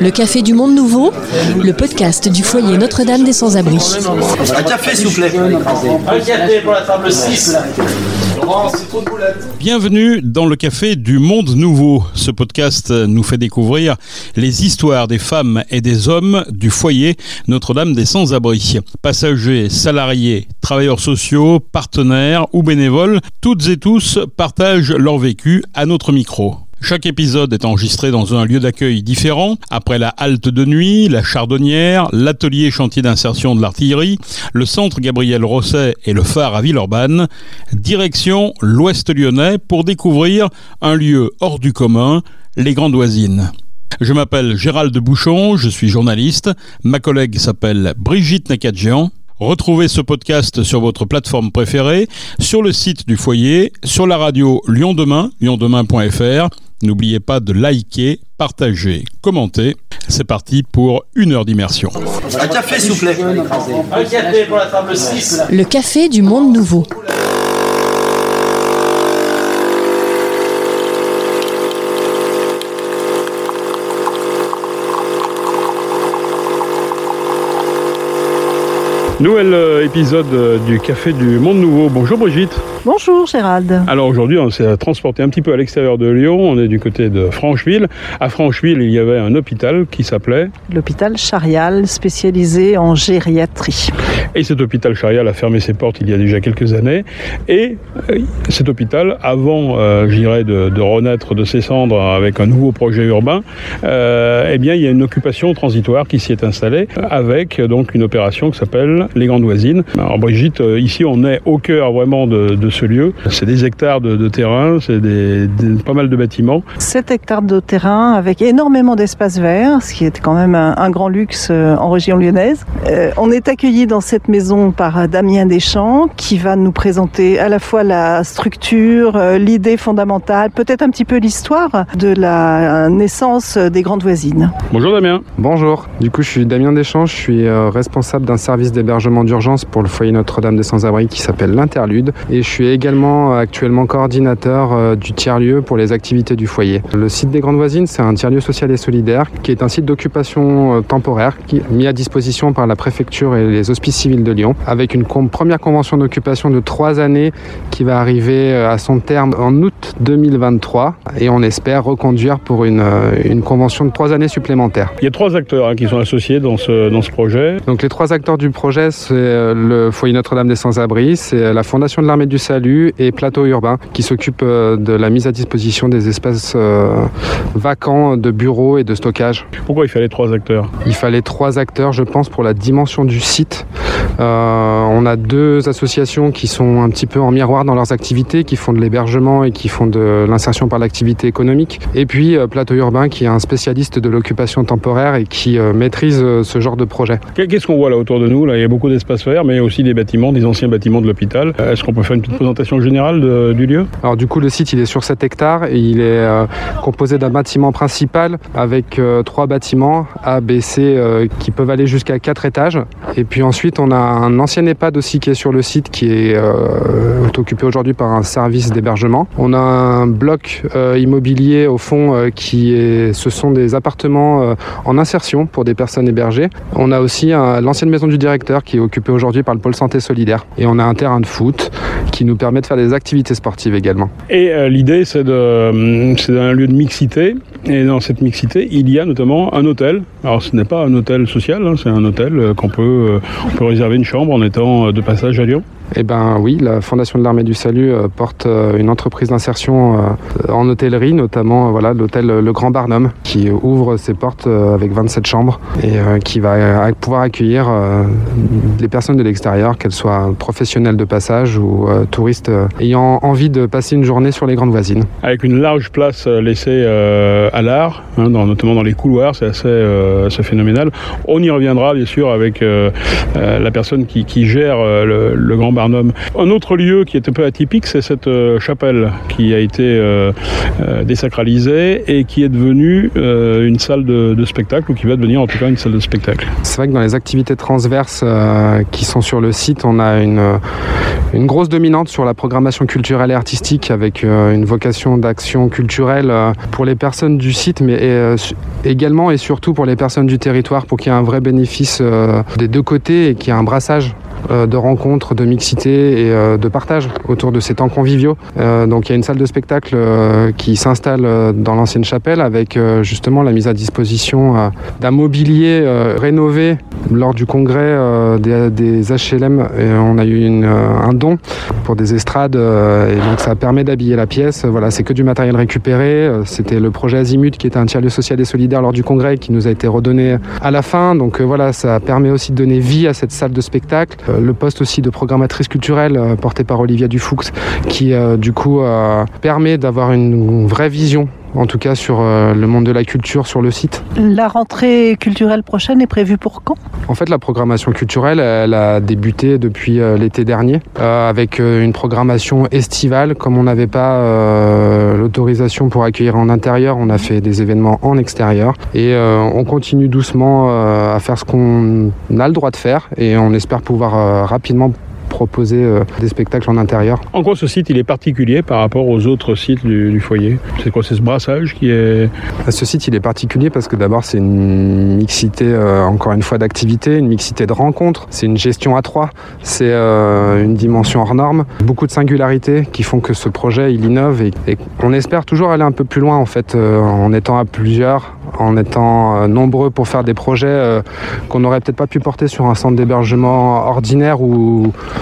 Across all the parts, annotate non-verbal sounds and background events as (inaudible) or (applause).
Le Café du Monde Nouveau, le podcast du foyer Notre-Dame des Sans-Abri. Un café, s'il vous plaît. Un café pour la table 6. Bienvenue dans le Café du Monde Nouveau. Ce podcast nous fait découvrir les histoires des femmes et des hommes du foyer Notre-Dame des Sans-Abri. Passagers, salariés, travailleurs sociaux, partenaires ou bénévoles, toutes et tous partagent leur vécu à notre micro. Chaque épisode est enregistré dans un lieu d'accueil différent, après la halte de nuit, la chardonnière, l'atelier chantier d'insertion de l'artillerie, le centre Gabriel Rosset et le phare à Villeurbanne, direction l'ouest lyonnais pour découvrir un lieu hors du commun, les Grandes Oisines. Je m'appelle Gérald Bouchon, je suis journaliste, ma collègue s'appelle Brigitte Nakadjian. Retrouvez ce podcast sur votre plateforme préférée, sur le site du foyer, sur la radio Lyon Demain, lyondemain.fr. N'oubliez pas de liker, partager, commenter. C'est parti pour une heure d'immersion. Un café, s'il vous plaît. Un café pour la table 6. Le Café du Monde Nouveau. Nouvel euh, épisode euh, du Café du Monde Nouveau. Bonjour Brigitte. Bonjour Gérald. Alors aujourd'hui, on s'est transporté un petit peu à l'extérieur de Lyon. On est du côté de Francheville. À Francheville, il y avait un hôpital qui s'appelait. L'hôpital Charial spécialisé en gériatrie. Et cet hôpital Charial a fermé ses portes il y a déjà quelques années. Et euh, cet hôpital, avant, euh, je dirais, de, de renaître de ses cendres avec un nouveau projet urbain, euh, eh bien, il y a une occupation transitoire qui s'y est installée avec donc une opération qui s'appelle les Grandes Voisines. Alors Brigitte, euh, ici, on est au cœur vraiment de, de ce lieu. C'est des hectares de, de terrain, c'est des, des- pas mal de bâtiments. 7 hectares de terrain avec énormément d'espace vert, ce qui est quand même un, un grand luxe euh, en région lyonnaise. Euh, on est accueilli dans cette maison par euh, Damien Deschamps qui va nous présenter à la fois la structure, euh, l'idée fondamentale, peut-être un petit peu l'histoire de la naissance des grandes voisines. Bonjour Damien. Bonjour, du coup je suis Damien Deschamps, je suis euh, responsable d'un service d'hébergement d'urgence pour le foyer Notre-Dame des Sans-Abri qui s'appelle l'Interlude et je suis également euh, actuellement coordinateur euh, du tiers-lieu pour les activités du foyer. Le site des Grandes Voisines c'est un tiers-lieu social et solidaire qui est un site d'occupation euh, temporaire qui est mis à disposition par la préfecture et les hospices civils de Lyon avec une première convention d'occupation de trois années qui va arriver euh, à son terme en août 2023 et on espère reconduire pour une, euh, une convention de trois années supplémentaires. Il y a trois acteurs hein, qui sont associés dans ce, dans ce projet. Donc les trois acteurs du projet, c'est euh, le foyer Notre-Dame des Sans-Abri, c'est la Fondation de l'Armée du Salut et Plateau Urbain qui s'occupent euh, de la mise à disposition des espaces euh, vacants de bureaux et de stockage. Pourquoi il fallait trois acteurs? Il fallait trois acteurs, je pense, pour la dimension du site. Euh, on a deux associations qui sont un petit peu en miroir dans leurs activités, qui font de l'hébergement et qui font de l'insertion par l'activité économique. Et puis euh, Plateau Urbain qui est un spécialiste de l'occupation temporaire et qui euh, maîtrise euh, ce genre de projet. Qu'est-ce qu'on voit là autour de nous là? Il y a beaucoup d'espaces verts, mais il y a aussi des bâtiments, des anciens bâtiments de l'hôpital. Est-ce qu'on peut faire une petite présentation générale de- du lieu? Alors du coup le site il est sur 7 hectares et il est euh, composé d'un bâtiment principal avec euh, trois bâtiments A, B, C euh, qui peuvent aller jusqu'à 4 étages. Et puis ensuite on a un ancien EHPAD aussi qui est sur le site qui est euh, occupé aujourd'hui par un service d'hébergement. On a un bloc euh, immobilier au fond euh, qui est, ce sont des appartements en insertion pour des personnes hébergées. On a aussi l'ancienne maison du directeur qui est occupée aujourd'hui par le pôle santé solidaire. Et on a un terrain de foot qui nous permet de faire des activités sportives également. Et l'idée, c'est de, hum, c'est un lieu de mixité. Et dans cette mixité, il y a notamment un hôtel. Alors, ce n'est pas un hôtel social, hein, c'est un hôtel qu'on peut, peut réserver une chambre en étant euh, de passage à Lyon. Eh ben oui, la Fondation de l'Armée du Salut euh, porte euh, une entreprise d'insertion euh, en hôtellerie, notamment voilà l'hôtel Le Grand Barnum, qui ouvre ses portes avec 27 chambres et qui va pouvoir accueillir les personnes de l'extérieur, qu'elles soient professionnelles de passage ou touristes ayant envie de passer une journée sur les grandes voisines. Avec une large place laissée à l'art, hein, notamment dans les couloirs, c'est assez, phénoménal. On y reviendra, bien sûr, avec la personne qui, gère le, le Grand Barnum. Un autre lieu qui est un peu atypique, c'est cette chapelle qui a été désacralisée et qui est devenue une salle de, spectacle ou qui va devenir en tout cas une salle de spectacle. C'est vrai que dans les activités transverses qui sont sur le site, on a une, une grosse dominante sur la programmation culturelle et artistique avec une vocation d'action culturelle pour les personnes du site, mais également et surtout pour les personnes du territoire pour qu'il y ait un vrai bénéfice euh, des deux côtés et qu'il y ait un brassage euh, de rencontres, de et euh, de partage autour de ces temps conviviaux. donc il y a une salle de spectacle qui s'installe dans l'ancienne chapelle avec justement la mise à disposition d'un mobilier rénové lors du congrès des, HLM. on a eu un don pour des estrades et donc ça permet d'habiller la pièce. Voilà, c'est que du matériel récupéré. C'était le projet Azimut qui était un tiers-lieu social et solidaire lors du congrès qui nous a été redonné à la fin. Donc voilà, ça permet aussi de donner vie à cette salle de spectacle. Euh, le poste aussi de programmatrice culturelle euh, porté par Olivia Dufoux qui euh, du coup permet d'avoir une vraie vision en tout cas sur euh, le monde de la culture sur le site. La rentrée culturelle prochaine est prévue pour quand? En fait, la programmation culturelle, elle a débuté depuis euh, l'été dernier euh, avec une programmation estivale. Comme on n'avait pas l'autorisation pour accueillir en intérieur, on a fait des événements en extérieur et on continue doucement à faire ce qu'on a le droit de faire et on espère pouvoir rapidement proposer euh, des spectacles en intérieur. En quoi ce site il est particulier par rapport aux autres sites du, foyer. C'est quoi C'est ce brassage qui est... Ah, ce site il est particulier parce que d'abord c'est une mixité euh, encore une fois d'activités, une mixité de rencontres, c'est une gestion à trois, c'est euh, une dimension hors norme, beaucoup de singularités qui font que ce projet il innove et, et on espère toujours aller un peu plus loin en fait en étant à plusieurs, en étant nombreux pour faire des projets qu'on n'aurait peut-être pas pu porter sur un centre d'hébergement ordinaire ou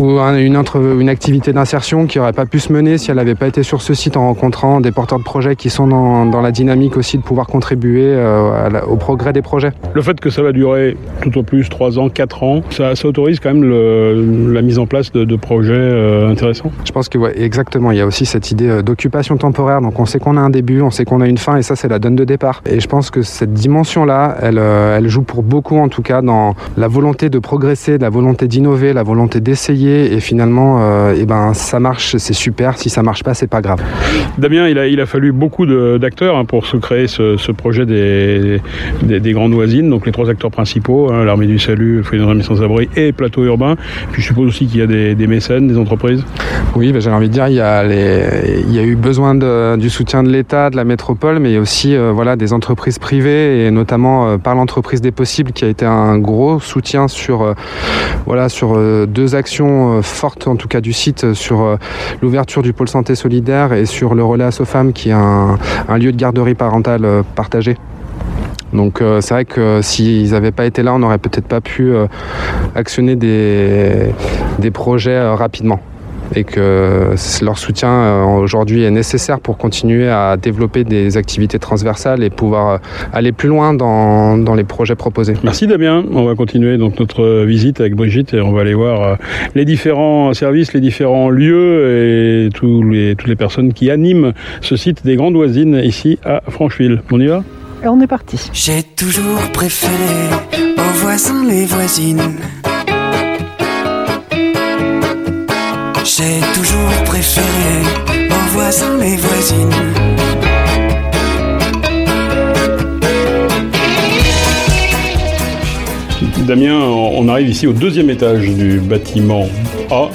ou une, une activité d'insertion qui n'aurait pas pu se mener si elle n'avait pas été sur ce site en rencontrant des porteurs de projets qui sont dans, la dynamique aussi de pouvoir contribuer euh, au progrès des projets. Le fait que ça va durer tout au plus 3 ans, 4 ans, ça, autorise quand même la mise en place de, projets euh, intéressants Je pense que ouais, exactement, il y a aussi cette idée euh, d'occupation temporaire, donc on sait qu'on a un début, on sait qu'on a une fin et ça c'est la donne de départ. Et je pense que cette dimension-là, elle, elle joue pour beaucoup en tout cas dans la volonté de progresser, la volonté d'innover, la volonté d'essayer et finalement euh, eh ben, ça marche, c'est super, si ça marche pas, c'est pas grave. Damien, il a, il a fallu beaucoup d'acteurs hein, pour se créer ce, projet des, des, grandes voisines, donc les trois acteurs principaux, hein, l'Armée du Salut, le Foyer des sans-abri et Plateau Urbain. Puis je suppose aussi qu'il y a des, mécènes, des entreprises Oui, ben, j'ai envie de dire, il y a, les, il y a eu besoin du soutien de l'État, de la métropole, mais il y a aussi euh, voilà, des entreprises privées, et notamment euh, par l'entreprise des possibles, qui a été un gros soutien sur, voilà, sur deux actions euh, forte, en tout cas du site, euh, sur euh, l'ouverture du pôle santé solidaire et sur le relais Assofam, qui est un, lieu de garderie parentale partagé. Donc c'est vrai que s'ils n'avaient pas été là, on n'aurait peut-être pas pu actionner des projets rapidement et que leur soutien euh, aujourd'hui est nécessaire pour continuer à développer des activités transversales et pouvoir euh, aller plus loin dans, dans les projets proposés. Merci Damien. On va continuer donc notre visite avec Brigitte et on va aller voir euh, les différents services, les différents lieux et tous les, toutes les personnes qui animent ce site des Grandes Voisines ici à Francheville. On y va? Et on est parti. J'ai toujours préféré aux voisins les voisines J'ai toujours préféré mon voisin, les voisines. Damien, on arrive ici au deuxième étage du bâtiment A.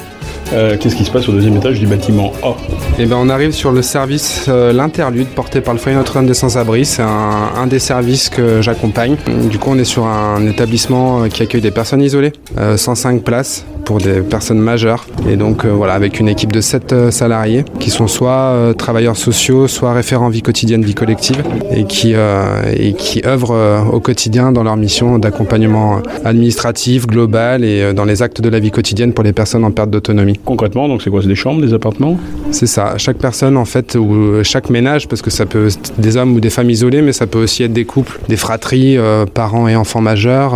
Euh, qu'est-ce qui se passe au deuxième étage du bâtiment A? Eh ben, on arrive sur le service euh, l'interlude porté par le foyer Notre-Dame des Sans-Abri. C'est un, des services que j'accompagne. Du coup, on est sur un établissement euh, qui accueille des personnes isolées, 105 places pour des personnes majeures. Et donc euh, voilà, avec une équipe de 7 euh, salariés qui sont soit euh, travailleurs sociaux, soit référents vie quotidienne, vie collective, et qui, et qui œuvrent au quotidien dans leur mission d'accompagnement administratif, global et dans les actes de la vie quotidienne pour les personnes en perte d'autonomie. Concrètement, donc c'est quoi? C'est des chambres, des appartements? C'est ça. Chaque personne, en fait, ou chaque ménage, parce que ça peut être des hommes ou des femmes isolées, mais ça peut aussi être des couples, des fratries, parents et enfants majeurs,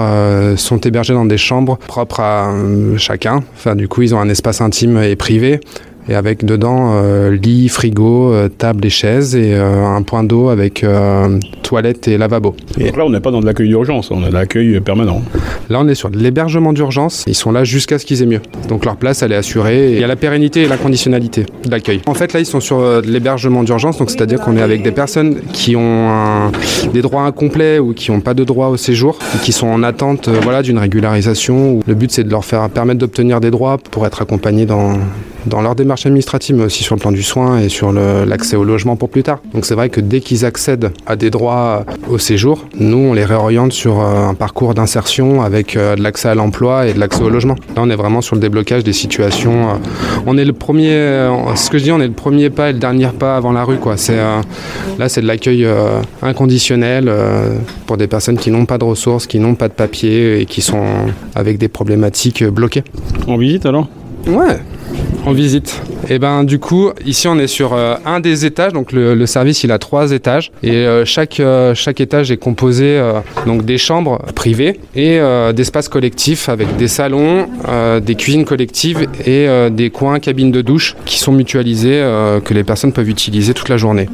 sont hébergés dans des chambres propres à chaque Enfin, du coup, ils ont un espace intime et privé et avec dedans euh, lit, frigo, euh, table et chaises et euh, un point d'eau avec toilettes et lavabo. Donc là, on n'est pas dans de l'accueil d'urgence, on a de l'accueil permanent. Là, on est sur de l'hébergement d'urgence. Ils sont là jusqu'à ce qu'ils aient mieux. Donc leur place, elle est assurée. Il y a la pérennité et la conditionnalité de l'accueil. En fait, là, ils sont sur euh, de l'hébergement d'urgence. Donc c'est-à-dire qu'on est avec des personnes qui ont un- des droits incomplets ou qui n'ont pas de droit au séjour et qui sont en attente euh, voilà, d'une régularisation. Le but, c'est de leur faire permettre d'obtenir des droits pour être accompagnés dans, dans leur démarche administrative, mais aussi sur le plan du soin et sur l'accès au logement pour plus tard. Donc c'est vrai que dès qu'ils accèdent à des droits au séjour, nous, on les réoriente sur euh, un parcours d'insertion avec euh, de l'accès à l'emploi et de l'accès au logement. Là, on est vraiment sur le déblocage des situations. euh, On est le premier, euh, ce que je dis, on est le premier pas et le dernier pas avant la rue. Euh, là, c'est de l'accueil euh, inconditionnel euh, pour des personnes qui n'ont pas de ressources, qui n'ont pas de papier et qui sont avec des problématiques euh, bloquées. En visite alors? Ouais, en visite. Et ben du coup, ici on est sur euh, un des étages, donc le, service il a trois étages et euh, chaque, euh, chaque étage est composé donc des chambres privées et d'espaces collectifs avec des salons, des cuisines collectives et des coins cabines de douche qui sont mutualisés que les personnes peuvent utiliser toute la journée.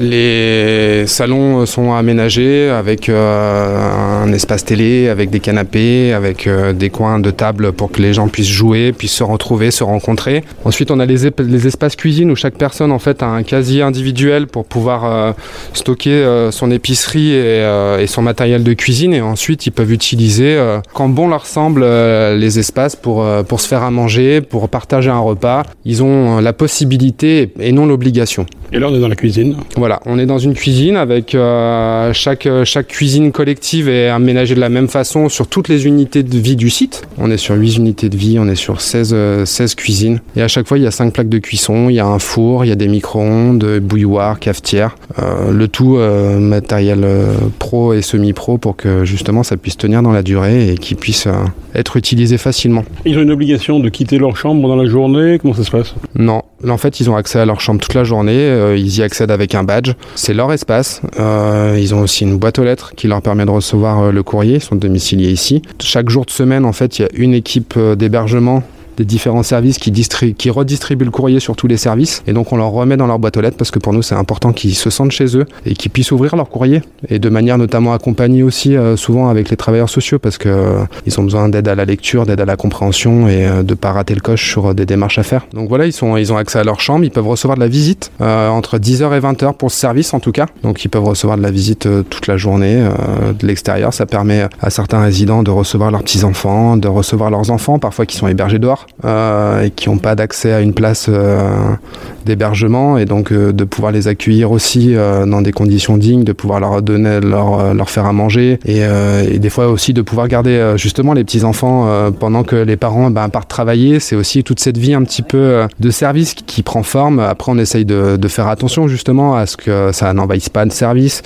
Les salons sont aménagés avec euh, un espace télé, avec des canapés, avec euh, des coins de table pour que les gens puissent jouer, puissent se retrouver, se rencontrer. Ensuite, on a les, espaces cuisine où chaque personne en fait a un casier individuel pour pouvoir euh, stocker son épicerie et, son matériel de cuisine. Et ensuite, ils peuvent utiliser, quand bon leur semble, les espaces pour, se faire à manger, pour partager un repas. Ils ont la possibilité et non l'obligation. Et là, on est dans la cuisine. Voilà, on est dans une cuisine avec euh, chaque, chaque cuisine collective est aménagée de la même façon sur toutes les unités de vie du site. On est sur 8 unités de vie, on est sur 16, euh, 16 cuisines. Et à chaque fois, il y a 5 plaques de cuisson, il y a un four, il y a des micro-ondes, bouilloire, cafetière. Euh, le tout euh, matériel euh, pro et semi-pro pour que justement ça puisse tenir dans la durée et qu'il puisse euh, être utilisé facilement. Ils ont une obligation de quitter leur chambre dans la journée. Comment ça se passe? Non, en fait, ils ont accès à leur chambre toute la journée. euh, ils y accèdent avec un badge. C'est leur espace. Euh, ils ont aussi une boîte aux lettres qui leur permet de recevoir euh, le courrier. Ils sont domiciliés ici. Chaque jour de semaine, en fait, il y a une équipe euh, d'hébergement des différents services qui, qui redistribuent le courrier sur tous les services. Et donc, on leur remet dans leur boîte aux lettres parce que pour nous, c'est important qu'ils se sentent chez eux et qu'ils puissent ouvrir leur courrier. Et de manière notamment accompagnée aussi, euh, souvent avec les travailleurs sociaux parce que euh, ils ont besoin d'aide à la lecture, d'aide à la compréhension et euh, de pas rater le coche sur des démarches à faire. Donc voilà, ils, sont, ils ont accès à leur chambre, ils peuvent recevoir de la visite entre 10h et 20h pour ce service en tout cas. Donc ils peuvent recevoir de la visite toute la journée de l'extérieur. Ça permet à certains résidents de recevoir leurs petits-enfants, de recevoir leurs enfants, parfois qui sont hébergés dehors euh, et qui n'ont pas d'accès à une place euh, d'hébergement et donc euh, de pouvoir les accueillir aussi dans des conditions dignes, de pouvoir leur donner, leur, faire à manger et, des fois aussi de pouvoir garder justement les petits enfants pendant que les parents ben, partent travailler. C'est aussi toute cette vie un petit peu de service qui, prend forme. Après, on essaye de, faire attention justement à ce que ça n'envahisse pas de service,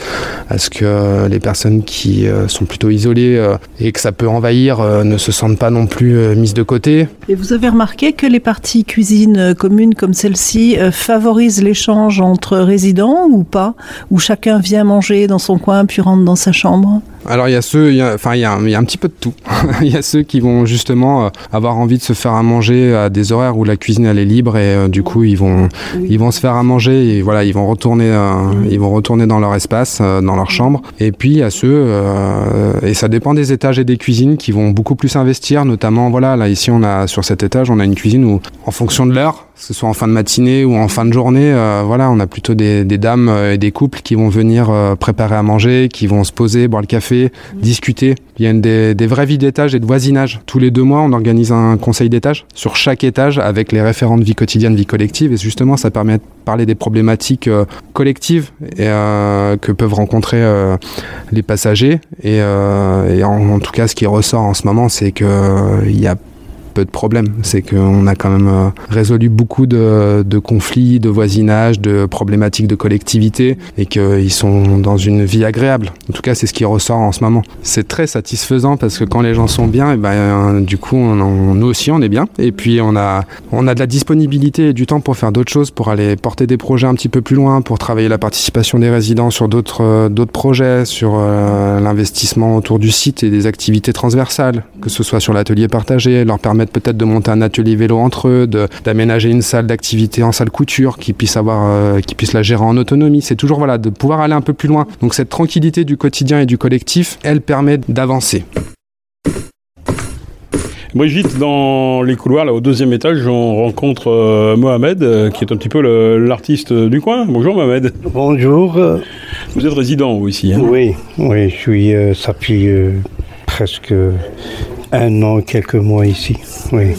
à ce que les personnes qui sont plutôt isolées et que ça peut envahir ne se sentent pas non plus mises de côté. Avez remarqué que les parties cuisine euh, communes comme celle-ci euh, favorisent l'échange entre résidents ou pas Où chacun vient manger dans son coin puis rentre dans sa chambre? Alors il y a ceux, il y a- enfin il y, a il y a un petit peu de tout. (laughs) il y a ceux qui vont justement euh, avoir envie de se faire à manger à des horaires où la cuisine elle est libre et euh, du coup ils vont ils vont se faire à manger et voilà ils vont retourner euh, ils vont retourner dans leur espace, euh, dans leur chambre. Et puis il y a ceux euh, et ça dépend des étages et des cuisines qui vont beaucoup plus investir, notamment voilà là ici on a sur cet étage on a une cuisine où en fonction de l'heure que ce soit en fin de matinée ou en fin de journée, euh, voilà, on a plutôt des, des dames euh, et des couples qui vont venir euh, préparer à manger, qui vont se poser, boire le café, discuter. Il y a une des, des vraies vies d'étage et de voisinage. Tous les deux mois, on organise un conseil d'étage sur chaque étage avec les référents de vie quotidienne, vie collective. Et justement, ça permet de parler des problématiques euh, collectives et, euh, que peuvent rencontrer euh, les passagers. Et, euh, et en, en tout cas, ce qui ressort en ce moment, c'est qu'il y a peu de problèmes. C'est qu'on a quand même euh, résolu beaucoup de, conflits, de voisinage, de problématiques de collectivité et qu'ils sont dans une vie agréable. En tout cas, c'est ce qui ressort en ce moment. C'est très satisfaisant parce que quand les gens sont bien, et ben, euh, du coup, nous aussi, on est bien. Et puis, on a, on a de la disponibilité et du temps pour faire d'autres choses, pour aller porter des projets un petit peu plus loin, pour travailler la participation des résidents sur d'autres euh, d'autres projets, sur l'investissement autour du site et des activités transversales, que ce soit sur l'atelier partagé, leur permettre permettre peut-être de monter un atelier vélo entre eux, d'aménager une salle d'activité en salle couture qui puisse avoir, euh, qui puisse la gérer en autonomie. C'est toujours voilà de pouvoir aller un peu plus loin. Donc cette tranquillité du quotidien et du collectif, elle permet d'avancer. Brigitte, dans les couloirs, là, au deuxième étage, on rencontre euh, Mohamed, euh, qui est un petit peu l'artiste du coin. Bonjour Mohamed. Bonjour. Vous êtes résident, vous, ici hein? Oui, oui, je suis, ça fait presque un an, quelques mois ici. Oui,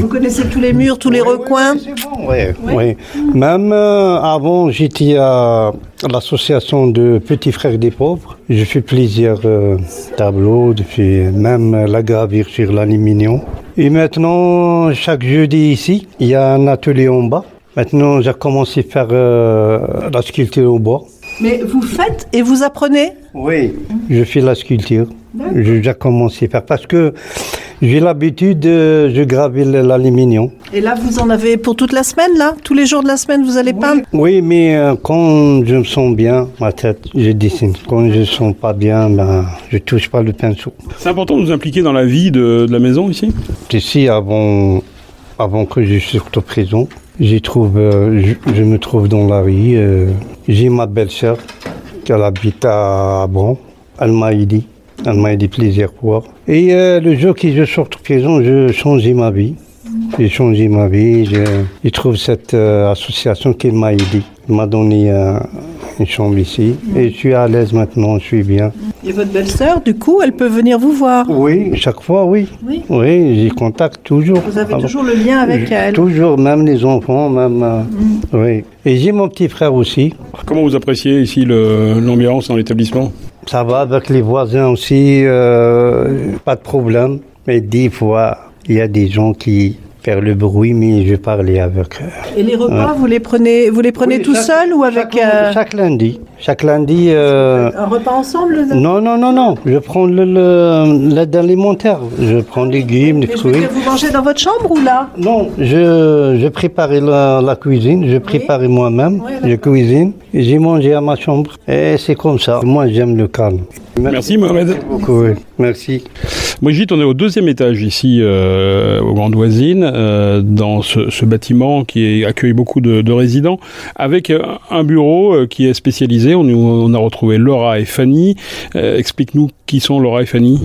Vous connaissez tous les murs, tous les recoins Oui, bon, oui. Même euh, avant, j'étais à l'association de Petits Frères des Pauvres. Je fais plusieurs euh, tableaux, depuis même la gravure sur l'aluminium. Et maintenant, chaque jeudi ici, il y a un atelier en bas. Maintenant, j'ai commencé à faire euh, la sculpture au bois. Mais vous faites et vous apprenez? Oui, je fais la sculpture. J'ai commencé à faire parce que j'ai l'habitude de je gravir l'aluminium. Et là, vous en avez pour toute la semaine, là? Tous les jours de la semaine, vous allez peindre? Oui, mais euh, quand je me sens bien, ma tête, je dessine. Quand je ne sens pas bien, ben, je touche pas le pinceau. C'est important de nous impliquer dans la vie de, la maison ici? Ici, avant, avant que je sorte de prison, trouve, euh, je, me trouve dans la rue. Euh, j'ai ma belle-sœur qui habite à Bron. Elle m'a aidé. Elle m'a aidé plusieurs fois. Et euh, le jour que je sors de prison, je change ma vie. J'ai changé ma vie. Je, trouve cette euh, association qui m'a aidé. M'a donné euh, une chambre ici. Et je suis à l'aise maintenant, je suis bien. Et votre belle-sœur, du coup, elle peut venir vous voir Oui, chaque fois, oui. Oui, oui j'y contacte toujours. Vous avez toujours le lien avec elle Toujours, même les enfants, même. Mm. Oui. Et j'ai mon petit frère aussi. Comment vous appréciez ici l'ambiance dans l'établissement? Ça va avec les voisins aussi, euh, pas de problème. Mais des fois, il y a des gens qui faire le bruit, mais je parlais avec. Et les repas, vous les prenez, vous les prenez tout seul ou avec chaque, chaque, lundi Chaque lundi. Euh, un repas ensemble Non, non, non, non. Je prends l'aide le, alimentaire. Je prends des légumes, des fruits. vous mangez dans votre chambre ou là? Non, je, je préparais la, cuisine. Je préparais moi-même. je cuisine. J'ai mangé à ma chambre. Et c'est comme ça. Moi, j'aime le calme. Merci, Mohamed. Merci beaucoup. Merci. Brigitte, on est au deuxième étage ici, euh, au Grand Oisine, euh, dans ce, bâtiment qui accueille beaucoup de, résidents, avec un bureau qui est spécialisé on, a retrouvé Laura et Fanny. Euh, explique-nous qui sont Laura et Fanny.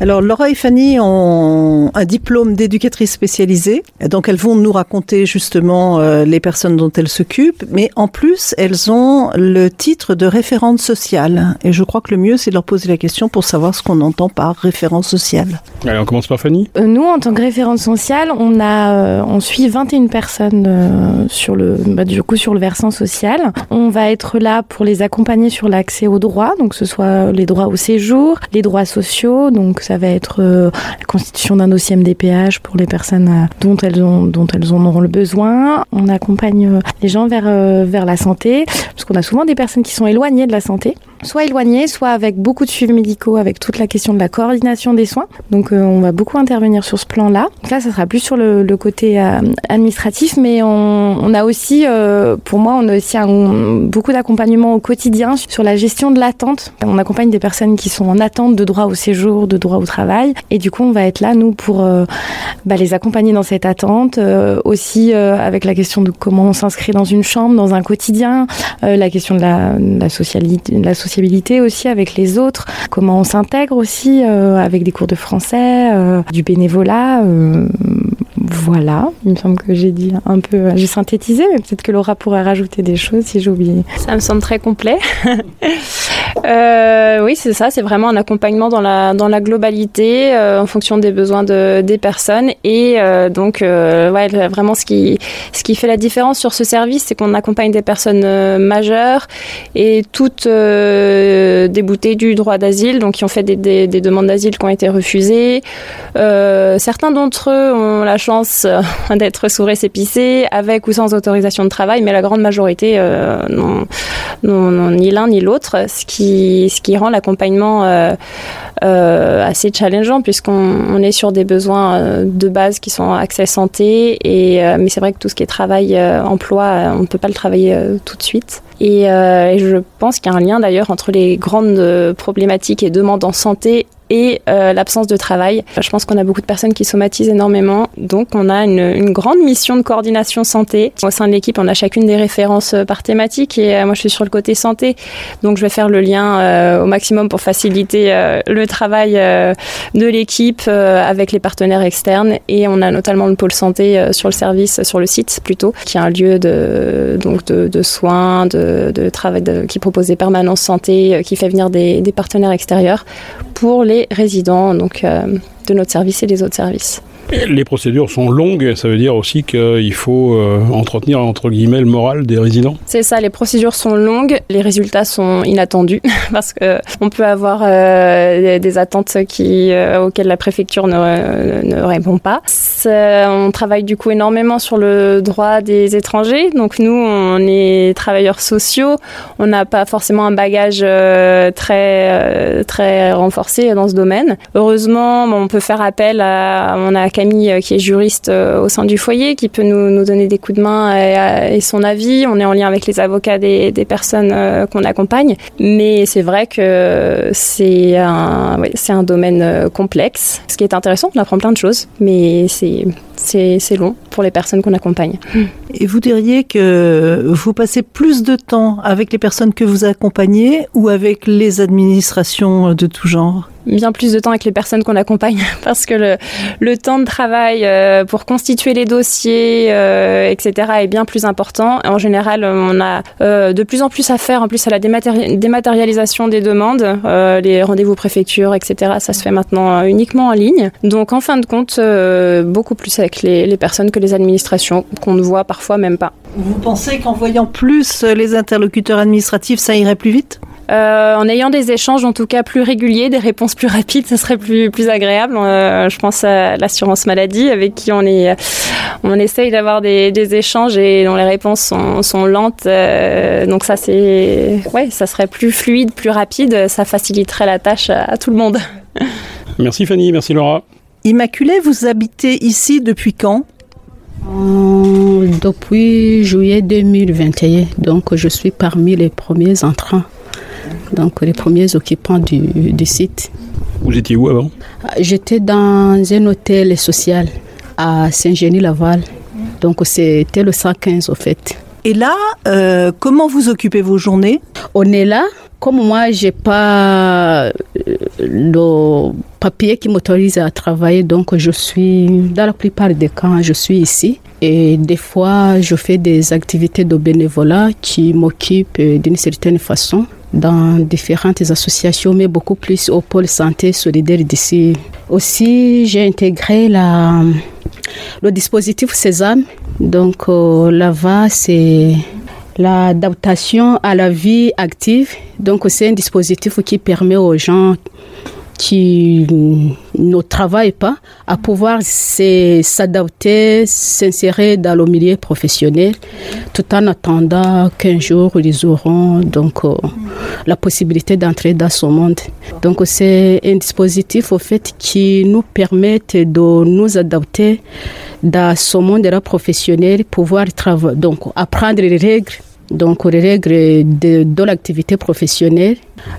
Alors Laura et Fanny ont un diplôme d'éducatrice spécialisée, donc elles vont nous raconter justement euh, les personnes dont elles s'occupent, mais en plus elles ont le titre de référente sociale. Et je crois que le mieux c'est de leur poser la question pour savoir ce qu'on entend par référence sociale. Allez, on commence par Fanny. Euh, nous, en tant que référente sociale, on a, on suit 21 personnes sur le, bah, du coup sur le versant social. On va être là pour les accompagner sur l'accès aux droits, donc que ce soit les droits au séjour, les droits sociaux, donc ça va être euh, la constitution d'un dossier MDPH pour les personnes euh, dont elles ont dont elles en auront le besoin. On accompagne euh, les gens vers vers la santé, parce qu'on a souvent des personnes qui sont éloignées de la santé soit éloignées, soit avec beaucoup de suivi médicaux, avec toute la question de la coordination des soins. Donc on va beaucoup intervenir sur ce plan-là. Là, ça sera plus sur le, côté administratif, mais on, a aussi, pour moi, on a aussi beaucoup d'accompagnement au quotidien sur la gestion de l'attente. On accompagne des personnes qui sont en attente de droit au séjour, de droit au travail. Et du coup, on va être là, nous, pour euh, bah, les accompagner dans cette attente. Euh, aussi euh, avec la question de comment on s'inscrit dans une chambre, dans un quotidien. la question de la, socialité, la sociabilité aussi avec les autres. Comment on s'intègre aussi avec des cours de français, du bénévolat. Voilà, il me semble que j'ai dit un peu, j'ai synthétisé, mais peut-être que Laura pourrait rajouter des choses si j'ai oublié. Ça me semble très complet. (laughs) euh, oui, c'est ça, c'est vraiment un accompagnement dans la, globalité, euh, en fonction des besoins de, des personnes. Et euh, donc, ouais, vraiment, ce qui, fait la différence sur ce service, c'est qu'on accompagne des personnes majeures et toutes déboutées du droit d'asile, donc qui ont fait des, des, des demandes d'asile qui ont été refusées. certains d'entre eux ont la chance euh, (laughs) d'être sous récépissé, avec ou sans autorisation de travail, mais la grande majorité euh, n'ont ni l'un ni l'autre, ce qui, ce qui rend l'accompagnement euh, assez challengeant puisqu'on est sur des besoins de base qui sont accès santé, et, mais c'est vrai que tout ce qui est travail, emploi, on ne peut pas le travailler tout de suite. Et, et je pense qu'il y a un lien d'ailleurs entre les grandes problématiques et demandes en santé et l'absence de travail. Je pense qu'on a beaucoup de personnes qui somatisent énormément, donc on a une, grande mission de coordination santé. Au sein de l'équipe, on a chacune des références par thématique et moi je suis sur le côté santé, donc je vais faire le lien au maximum pour faciliter le travail de l'équipe avec les partenaires externes et on a notamment le pôle santé sur le service, sur le site plutôt, qui est un lieu de, soins, de, travail, qui propose des permanences santé, qui fait venir des, partenaires extérieurs pour les résidents donc, de notre service et des autres services. Les procédures sont longues, ça veut dire aussi qu'il faut euh, entretenir entre guillemets le moral des résidents. C'est ça, les procédures sont longues, les résultats sont inattendus (laughs) parce que on peut avoir euh, des, attentes euh, auxquelles la préfecture ne, ne répond pas. On travaille du coup énormément sur le droit des étrangers. Donc nous, on est travailleurs sociaux, on n'a pas forcément un bagage très très renforcé dans ce domaine. Heureusement, on peut faire appel à on a Camille euh, qui est juriste euh, au sein du foyer, qui peut nous, nous donner des coups de main et, son avis. On est en lien avec les avocats des, des personnes euh, qu'on accompagne. Mais c'est vrai que c'est un, c'est un domaine complexe. Ce qui est intéressant, on apprend plein de choses, mais c'est, c'est, long pour les personnes qu'on accompagne. (laughs) Et vous diriez que vous passez plus de temps avec les personnes que vous accompagnez ou avec les administrations de tout genre? Bien plus de temps avec les personnes qu'on accompagne (laughs) parce que le, le temps de travail euh, pour constituer les dossiers, euh, etc. est bien plus important. En général, on a euh, de plus en plus à faire en plus à la dématérialisation des demandes, les rendez-vous préfecture, etc. Ça se fait maintenant uniquement en ligne. Donc en fin de compte, beaucoup plus avec les, les personnes que les administrations qu'on ne voit parfois même pas. Vous pensez qu'en voyant plus les interlocuteurs administratifs, ça irait plus vite? Euh, en ayant des échanges en tout cas plus réguliers, des réponses plus rapides, (laughs) ce serait plus plus agréable. Euh, je pense à l'assurance maladie avec qui on est on essaye d'avoir des, des, échanges et dont les réponses sont, sont lentes. Euh, donc ça c'est ouais, ça serait plus fluide, plus rapide, ça faciliterait la tâche à, tout le monde. (laughs) Merci Fanny, merci Laura. Immaculée, vous habitez ici depuis quand? Depuis juillet 2021, donc je suis parmi les premiers entrants donc les premiers occupants du, site. Vous étiez où avant? J'étais dans un hôtel social à Saint-Génie-Laval. Donc c'était le 115 au fait. Et là, euh, comment vous occupez vos journées? On est là. Comme moi, j'ai pas euh, le papier qui m'autorise à travailler, donc je suis dans la plupart des cas, je suis ici. Et des fois, je fais des activités de bénévolat qui m'occupent d'une certaine façon dans différentes associations, mais beaucoup plus au pôle santé solidaire d'ici. Aussi, j'ai intégré la, le dispositif Sésame. Donc euh, là-bas, c'est l'adaptation à la vie active. Donc c'est un dispositif qui permet aux gens qui ne travaillent pas à pouvoir s'adapter, s'insérer dans le milieu professionnel tout en attendant qu'un jour ils auront donc euh, la possibilité d'entrer dans ce monde. Donc c'est un dispositif au fait qui nous permet de nous adapter dans ce monde professionnel, pouvoir donc apprendre les règles donc les règles de, l'activité professionnelle.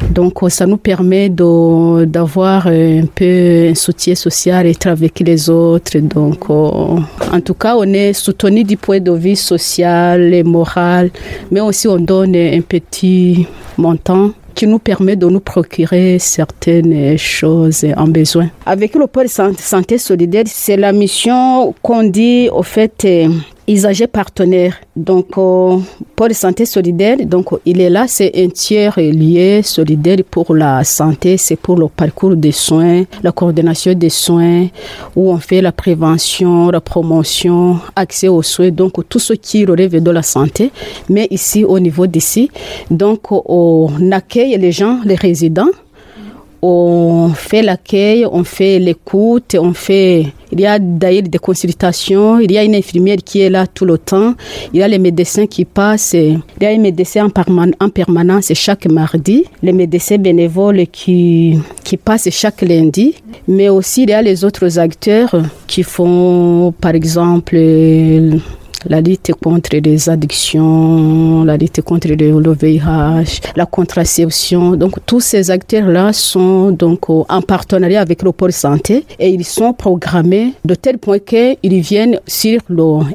Donc ça nous permet d'avoir un peu un soutien social être avec les autres. Donc en tout cas, on est soutenu du point de vue social et moral, mais aussi on donne un petit montant qui nous permet de nous procurer certaines choses en besoin. Avec le pôle santé solidaire, c'est la mission qu'on dit au fait usagers partenaires. Donc, euh, la santé solidaire, donc il est là, c'est un tiers lié solidaire pour la santé, c'est pour le parcours des soins, la coordination des soins, où on fait la prévention, la promotion, accès aux soins, donc tout ce qui relève de la santé. Mais ici, au niveau d'ici, donc on accueille les gens, les résidents on fait l'accueil, on fait l'écoute, on fait. Il y a d'ailleurs des consultations, il y a une infirmière qui est là tout le temps, il y a les médecins qui passent, il y a un médecin en, permanence chaque mardi, les médecins bénévoles qui, qui passent chaque lundi, mais aussi il y a les autres acteurs qui font, par exemple, la lutte contre les addictions, la lutte contre le VIH, la contraception. Donc tous ces acteurs-là sont donc en partenariat avec le pôle santé et ils sont programmés de tel point qu'ils viennent sur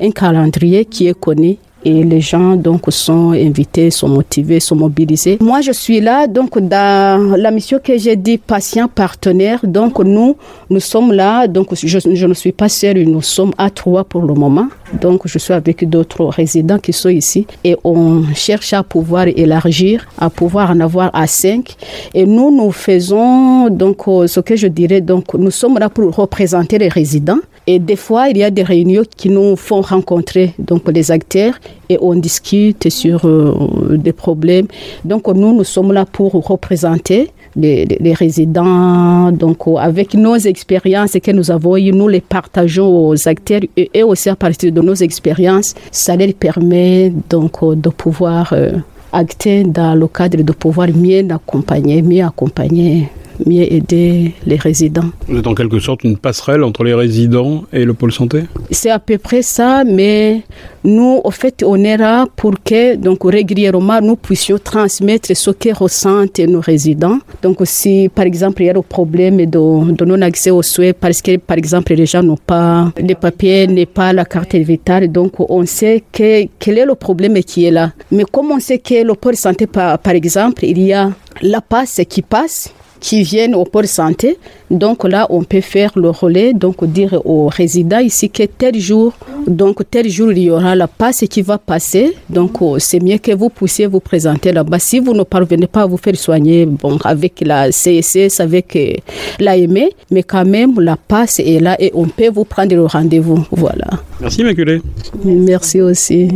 un calendrier qui est connu et les gens donc sont invités, sont motivés, sont mobilisés. Moi, je suis là donc dans la mission que j'ai dit patient partenaire. Donc nous, nous sommes là. Donc je, ne suis pas seule, nous sommes à trois pour le moment. Donc je suis avec d'autres résidents qui sont ici et on cherche à pouvoir élargir, à pouvoir en avoir à cinq. Et nous, nous faisons donc ce que je dirais donc nous sommes là pour représenter les résidents. Et des fois, il y a des réunions qui nous font rencontrer donc les acteurs et on discute sur euh, des problèmes. Donc nous, nous sommes là pour représenter les, résidents. Donc avec nos expériences que nous avons eues, nous les partageons aux acteurs et, et aussi à partir de nos expériences, ça leur permet donc de pouvoir euh, acter dans le cadre de pouvoir mieux accompagner, mieux accompagner mieux aider les résidents. Vous êtes en quelque sorte une passerelle entre les résidents et le pôle santé? C'est à peu près ça, mais nous, au fait, on est là pour que, donc, régulièrement, nous puissions transmettre ce que ressentent nos résidents. Donc, si, par exemple, il y a le problème de, de non-accès aux soins, parce que, par exemple, les gens n'ont pas les papiers, n'ont pas la carte vitale, donc, on sait que, quel est le problème qui est là. Mais comme on sait que le pôle santé, par, par exemple, il y a la passe qui passe, qui viennent au pôle santé. Donc là, on peut faire le relais, donc dire aux résidents ici que tel jour, donc tel jour, il y aura la passe qui va passer. Donc c'est mieux que vous puissiez vous présenter là-bas. Si vous ne parvenez pas à vous faire soigner, bon, avec la CSS, avec l'AME, mais quand même, la passe est là et on peut vous prendre le rendez-vous. Voilà. Merci, Maculé. Merci aussi.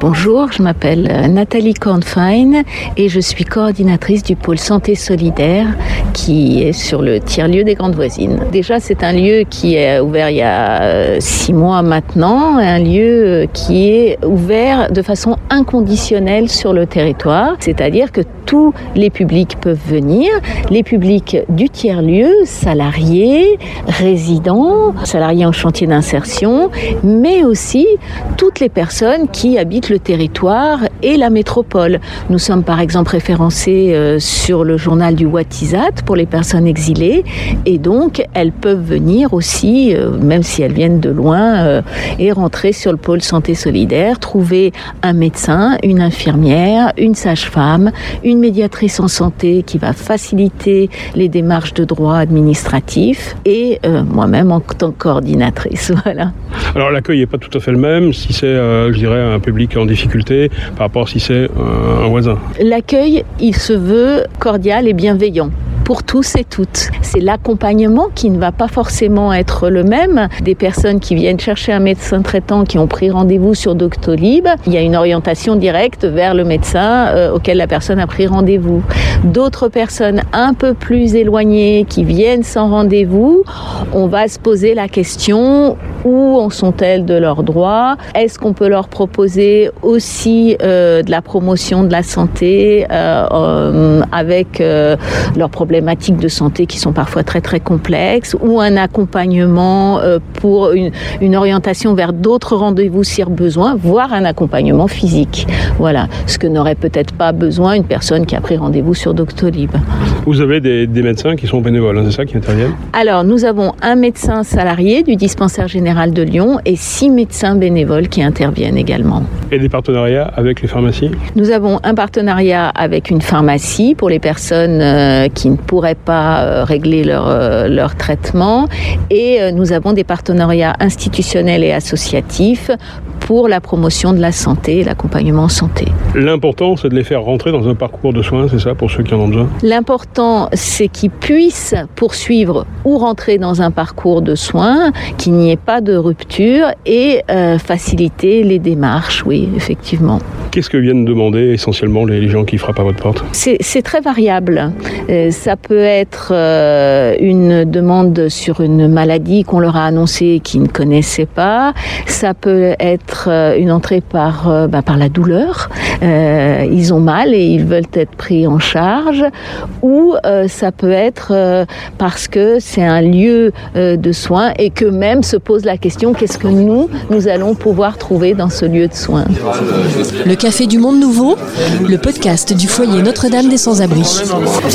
Bonjour, je m'appelle Nathalie Kornfein et je suis coordinatrice du pôle santé solidaire qui est sur le tiers-lieu des Grandes Voisines. Déjà, c'est un lieu qui est ouvert il y a six mois maintenant, un lieu qui est ouvert de façon inconditionnelle sur le territoire, c'est-à-dire que tous les publics peuvent venir, les publics du tiers-lieu, salariés, résidents, salariés en chantier d'insertion, mais aussi toutes les personnes qui habitent le territoire et la métropole. Nous sommes par exemple référencés euh, sur le journal du Watizat pour les personnes exilées et donc elles peuvent venir aussi, euh, même si elles viennent de loin, euh, et rentrer sur le pôle santé solidaire, trouver un médecin, une infirmière, une sage-femme, une médiatrice en santé qui va faciliter les démarches de droit administratif et moi-même en tant que coordinatrice. (laughs) Alors l'accueil n'est pas tout à fait le même si c'est, je dirais, un public en difficulté par rapport à si c'est un voisin. L'accueil, il se veut cordial et bienveillant pour tous et toutes. C'est l'accompagnement qui ne va pas forcément être le même. Des personnes qui viennent chercher un médecin traitant qui ont pris rendez-vous sur Doctolib, il y a une orientation directe vers le médecin euh, auquel la personne a pris rendez-vous. D'autres personnes un peu plus éloignées qui viennent sans rendez-vous, on va se poser la question où en sont-elles de leurs droits? Est-ce qu'on peut leur proposer aussi euh, de la promotion de la santé euh, avec leurs problématiques de santé qui sont parfois très très complexes ou un accompagnement pour une, une, orientation vers d'autres rendez-vous si besoin, voire un accompagnement physique. Voilà, ce que n'aurait peut-être pas besoin une personne qui a pris rendez-vous sur Doctolib. Vous avez des, des médecins qui sont bénévoles, hein, c'est ça qui interviennent Alors, nous avons un médecin salarié du dispensaire général de Lyon et six médecins bénévoles qui interviennent également. Et des partenariats avec les pharmacies? Nous avons un partenariat avec une pharmacie pour les personnes euh, qui ne pourraient pas euh, régler leur, euh, leur traitement et euh, nous avons des partenariats institutionnels et associatifs pour la promotion de la santé et l'accompagnement en santé. L'important, c'est de les faire rentrer dans un parcours de soins, c'est ça, pour ceux qui en ont besoin? L'important, c'est qu'ils puissent poursuivre ou rentrer dans un parcours de soins, qu'il n'y ait pas de rupture et euh, faciliter les démarches, oui, effectivement. Qu'est-ce que viennent demander essentiellement les gens qui frappent à votre porte C'est très variable. Euh, ça peut être euh, une demande sur une maladie qu'on leur a annoncée et qu'ils ne connaissaient pas. Ça peut être euh, une entrée par, bah, par la douleur. ils ont mal et ils veulent être pris en charge. Ou ça peut être parce que c'est un lieu de soins et que même se pose la question qu'est-ce que nous, nous allons pouvoir trouver dans ce lieu de soins? Le Café du Monde Nouveau, le podcast du foyer Notre-Dame des Sans-Abri.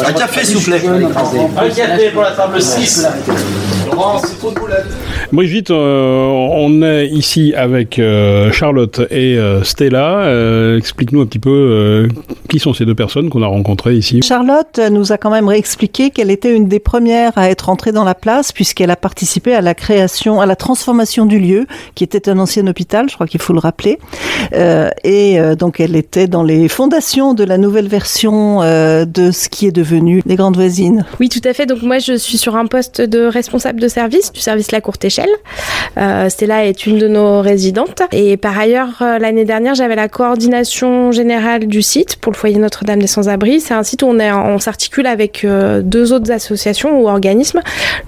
Un café, s'il vous plaît. Un café pour la table 6. Brigitte, euh, on est ici avec euh, Charlotte et euh, Stella. Explique-nous un petit peu qui sont ces deux personnes qu'on a rencontrées ici. Charlotte nous a quand même réexpliqué qu'elle était une des premières à être entrée dans la place puisqu'elle a participé à la création, à la transformation du lieu qui était un ancien hôpital, je crois qu'il faut le rappeler. et donc elle était dans les fondations de la nouvelle version de ce qui est devenu les grandes voisines. Oui, tout à fait. Donc moi je suis sur un poste de responsable de service du service La Courte Échelle. Euh, Stella est une de nos résidentes. Et par ailleurs, euh, l'année dernière, j'avais la coordination générale du site pour le foyer Notre-Dame des Sans-Abri. C'est un site où on, s'articule avec euh, deux autres associations ou organismes,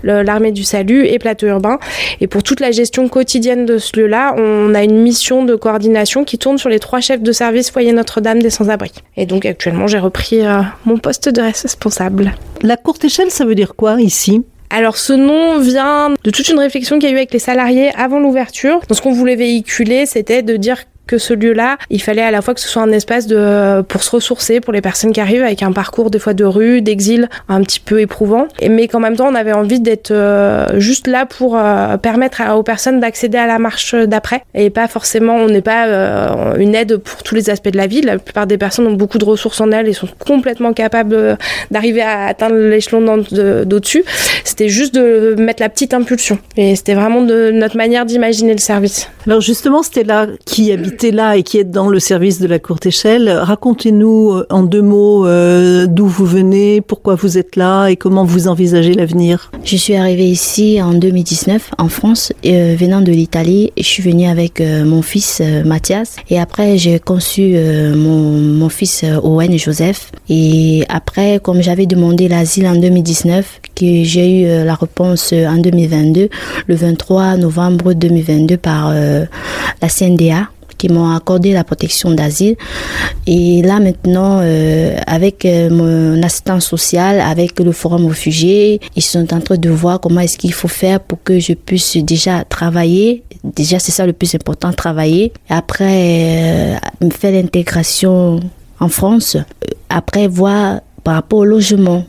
l'Armée du Salut et Plateau Urbain. Et pour toute la gestion quotidienne de ce lieu-là, on a une mission de coordination qui tourne sur les trois chefs de service foyer Notre-Dame des Sans-Abri. Et donc actuellement, j'ai repris mon poste de responsable. La courte échelle, ça veut dire quoi ici? Alors ce nom vient de toute une réflexion qu'il y a eu avec les salariés avant l'ouverture. Donc ce qu'on voulait véhiculer, c'était de dire que ce lieu-là, il fallait à la fois que ce soit un espace de pour se ressourcer pour les personnes qui arrivent avec un parcours des fois de rue, d'exil un petit peu éprouvant, mais qu'en même temps on avait envie d'être euh, juste là pour euh, permettre aux personnes d'accéder à la marche d'après et pas forcément on n'est pas euh, une aide pour tous les aspects de la vie. La plupart des personnes ont beaucoup de ressources en elles et sont complètement capables d'arriver à atteindre l'échelon d'au-dessus. C'était juste de mettre la petite impulsion et c'était vraiment de notre manière d'imaginer le service. Alors justement, c'était là qui habite là et qui êtes dans le service de la courte échelle, racontez-nous euh, en deux mots euh, d'où vous venez, pourquoi vous êtes là et comment vous envisagez l'avenir. Je suis arrivée ici en 2019 en France, euh, venant de l'Italie. Je suis venue avec mon fils Mathias et après j'ai conçu mon, mon, fils Owen Joseph. Et après, comme j'avais demandé l'asile en 2019, que j'ai eu la réponse en 2022, le 23 novembre 2022 par la CNDA, qui m'ont accordé la protection d'asile. Et là maintenant, euh, avec euh, mon assistant social, avec le forum réfugié, ils sont en train de voir comment est-ce qu'il faut faire pour que je puisse déjà travailler. Déjà, c'est ça le plus important, travailler. Après, euh, faire l'intégration en France. Après, voir par rapport au logement